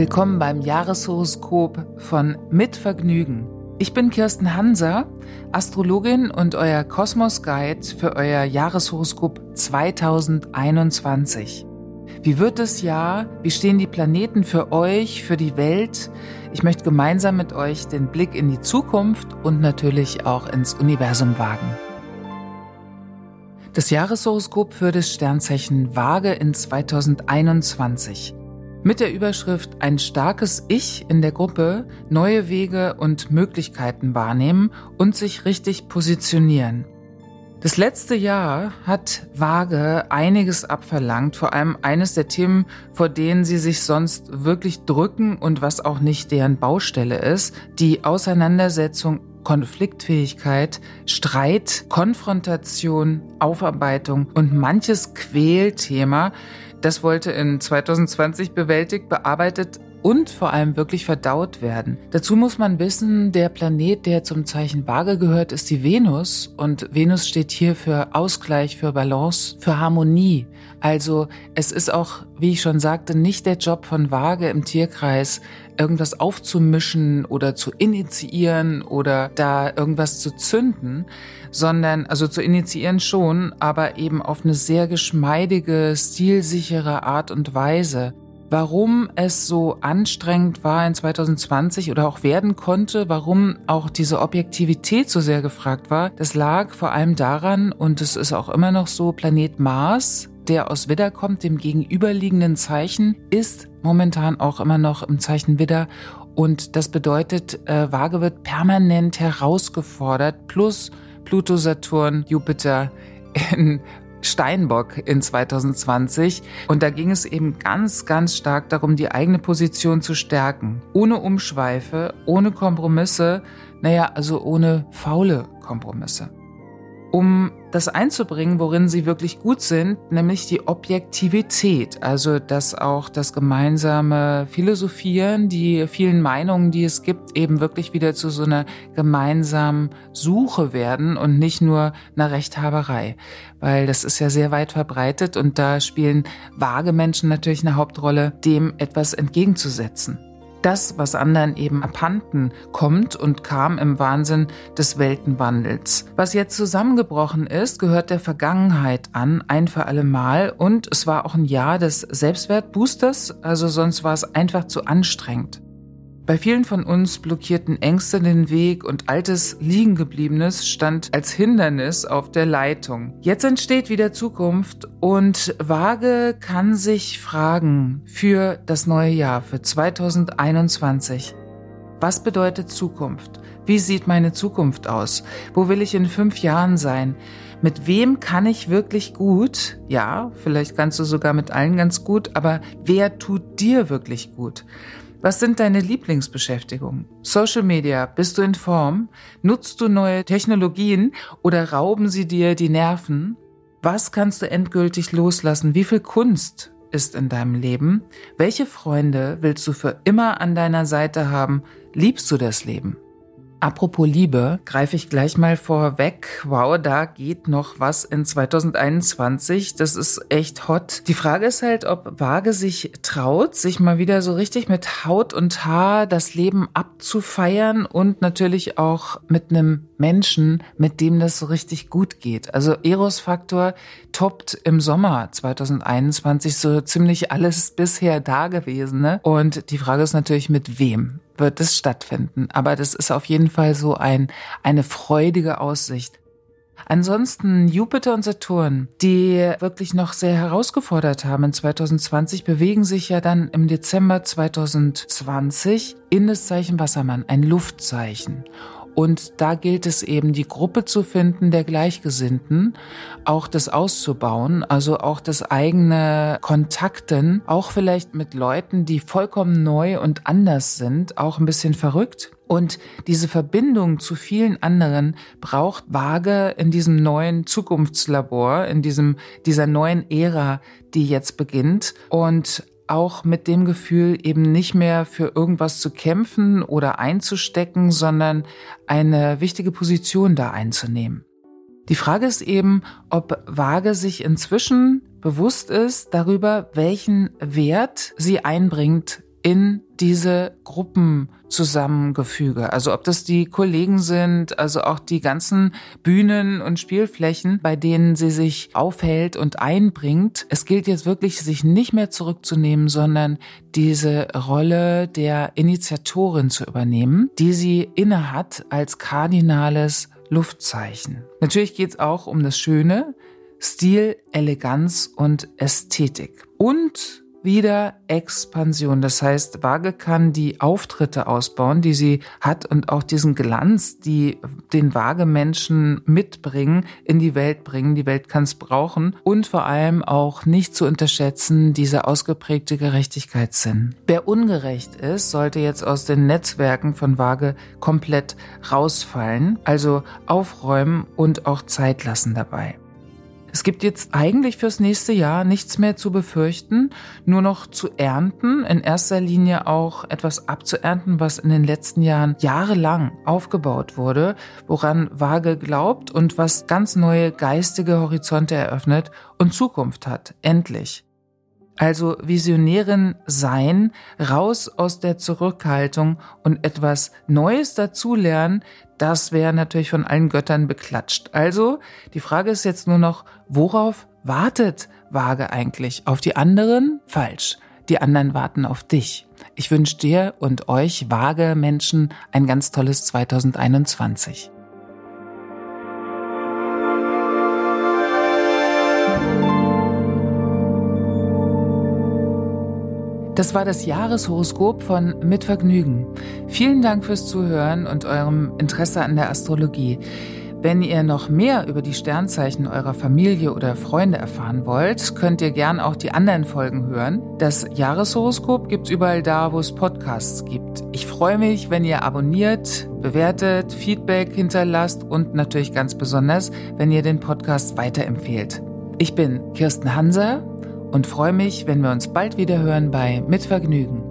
Willkommen beim Jahreshoroskop von Mit Vergnügen. Ich bin Kirsten Hanser, Astrologin und euer Kosmos Guide für euer Jahreshoroskop 2021. Wie wird das Jahr? Wie stehen die Planeten für euch, für die Welt? Ich möchte gemeinsam mit euch den Blick in die Zukunft und natürlich auch ins Universum wagen. Das Jahreshoroskop für das Sternzeichen Waage in 2021. Mit der Überschrift Ein starkes Ich in der Gruppe neue Wege und Möglichkeiten wahrnehmen und sich richtig positionieren. Das letzte Jahr hat Waage einiges abverlangt, vor allem eines der Themen, vor denen sie sich sonst wirklich drücken und was auch nicht deren Baustelle ist, die Auseinandersetzung Konfliktfähigkeit, Streit, Konfrontation, Aufarbeitung und manches Quälthema, das wollte in 2020 bewältigt, bearbeitet und vor allem wirklich verdaut werden. Dazu muss man wissen, der Planet, der zum Zeichen Waage gehört, ist die Venus und Venus steht hier für Ausgleich, für Balance, für Harmonie. Also es ist auch, wie ich schon sagte, nicht der Job von Waage im Tierkreis, irgendwas aufzumischen oder zu initiieren oder da irgendwas zu zünden, sondern, also zu initiieren schon, aber eben auf eine sehr geschmeidige, stilsichere Art und Weise. Warum es so anstrengend war in 2020 oder auch werden konnte, warum auch diese Objektivität so sehr gefragt war, das lag vor allem daran, und es ist auch immer noch so, Planet Mars der aus Widder kommt, dem gegenüberliegenden Zeichen, ist momentan auch immer noch im Zeichen Widder. Und das bedeutet, äh, Waage wird permanent herausgefordert, plus Pluto, Saturn, Jupiter in Steinbock in 2020. Und da ging es eben ganz, ganz stark darum, die eigene Position zu stärken. Ohne Umschweife, ohne Kompromisse, naja, also ohne faule Kompromisse um das einzubringen, worin sie wirklich gut sind, nämlich die Objektivität, also dass auch das gemeinsame Philosophieren, die vielen Meinungen, die es gibt, eben wirklich wieder zu so einer gemeinsamen Suche werden und nicht nur einer Rechthaberei, weil das ist ja sehr weit verbreitet und da spielen vage Menschen natürlich eine Hauptrolle, dem etwas entgegenzusetzen das, was anderen eben abhanden kommt und kam im Wahnsinn des Weltenwandels. Was jetzt zusammengebrochen ist, gehört der Vergangenheit an, ein für alle Mal. Und es war auch ein Jahr des Selbstwertboosters, also sonst war es einfach zu anstrengend. Bei vielen von uns blockierten Ängste den Weg und altes Liegengebliebenes stand als Hindernis auf der Leitung. Jetzt entsteht wieder Zukunft und Waage kann sich fragen für das neue Jahr, für 2021. Was bedeutet Zukunft? Wie sieht meine Zukunft aus? Wo will ich in fünf Jahren sein? Mit wem kann ich wirklich gut? Ja, vielleicht kannst du sogar mit allen ganz gut, aber wer tut dir wirklich gut? Was sind deine Lieblingsbeschäftigungen? Social Media, bist du in Form? Nutzt du neue Technologien oder rauben sie dir die Nerven? Was kannst du endgültig loslassen? Wie viel Kunst ist in deinem Leben? Welche Freunde willst du für immer an deiner Seite haben? Liebst du das Leben? Apropos Liebe, greife ich gleich mal vorweg. Wow, da geht noch was in 2021. Das ist echt hot. Die Frage ist halt, ob Waage sich traut, sich mal wieder so richtig mit Haut und Haar das Leben abzufeiern und natürlich auch mit einem Menschen, mit dem das so richtig gut geht. Also Eros-Faktor toppt im Sommer 2021 so ziemlich alles bisher Dagewesene. Und die Frage ist natürlich, mit wem? Wird es stattfinden. Aber das ist auf jeden Fall so ein, eine freudige Aussicht. Ansonsten Jupiter und Saturn, die wirklich noch sehr herausgefordert haben in 2020, bewegen sich ja dann im Dezember 2020 in das Zeichen Wassermann, ein Luftzeichen. Und da gilt es eben, die Gruppe zu finden der Gleichgesinnten, auch das auszubauen, also auch das eigene Kontakten, auch vielleicht mit Leuten, die vollkommen neu und anders sind, auch ein bisschen verrückt. Und diese Verbindung zu vielen anderen braucht Waage in diesem neuen Zukunftslabor, in diesem, dieser neuen Ära, die jetzt beginnt. Und auch mit dem Gefühl, eben nicht mehr für irgendwas zu kämpfen oder einzustecken, sondern eine wichtige Position da einzunehmen. Die Frage ist eben, ob Waage sich inzwischen bewusst ist darüber, welchen Wert sie einbringt in diese Gruppenzusammengefüge. Also ob das die Kollegen sind, also auch die ganzen Bühnen und Spielflächen, bei denen sie sich aufhält und einbringt. Es gilt jetzt wirklich, sich nicht mehr zurückzunehmen, sondern diese Rolle der Initiatorin zu übernehmen, die sie innehat als kardinales Luftzeichen. Natürlich geht es auch um das Schöne, Stil, Eleganz und Ästhetik. Und wieder Expansion. Das heißt, Waage kann die Auftritte ausbauen, die sie hat und auch diesen Glanz, die den Waage-Menschen mitbringen, in die Welt bringen. Die Welt kann es brauchen und vor allem auch nicht zu unterschätzen, diese ausgeprägte Gerechtigkeitssinn. Wer ungerecht ist, sollte jetzt aus den Netzwerken von Waage komplett rausfallen, also aufräumen und auch Zeit lassen dabei. Es gibt jetzt eigentlich fürs nächste Jahr nichts mehr zu befürchten, nur noch zu ernten, in erster Linie auch etwas abzuernten, was in den letzten Jahren jahrelang aufgebaut wurde, woran Waage glaubt und was ganz neue geistige Horizonte eröffnet und Zukunft hat, endlich. Also Visionärin sein, raus aus der Zurückhaltung und etwas Neues dazulernen, das wäre natürlich von allen Göttern beklatscht. Also die Frage ist jetzt nur noch, worauf wartet Waage eigentlich? Auf die anderen? Falsch. Die anderen warten auf dich. Ich wünsche dir und euch Waage Menschen ein ganz tolles 2021. Das war das Jahreshoroskop von Mit Vergnügen. Vielen Dank fürs Zuhören und eurem Interesse an der Astrologie. Wenn ihr noch mehr über die Sternzeichen eurer Familie oder Freunde erfahren wollt, könnt ihr gern auch die anderen Folgen hören. Das Jahreshoroskop gibt's überall da, wo es Podcasts gibt. Ich freue mich, wenn ihr abonniert, bewertet, Feedback hinterlasst und natürlich ganz besonders, wenn ihr den Podcast weiterempfehlt. Ich bin Kirsten Hanser und freue mich, wenn wir uns bald wieder hören bei Mit Vergnügen.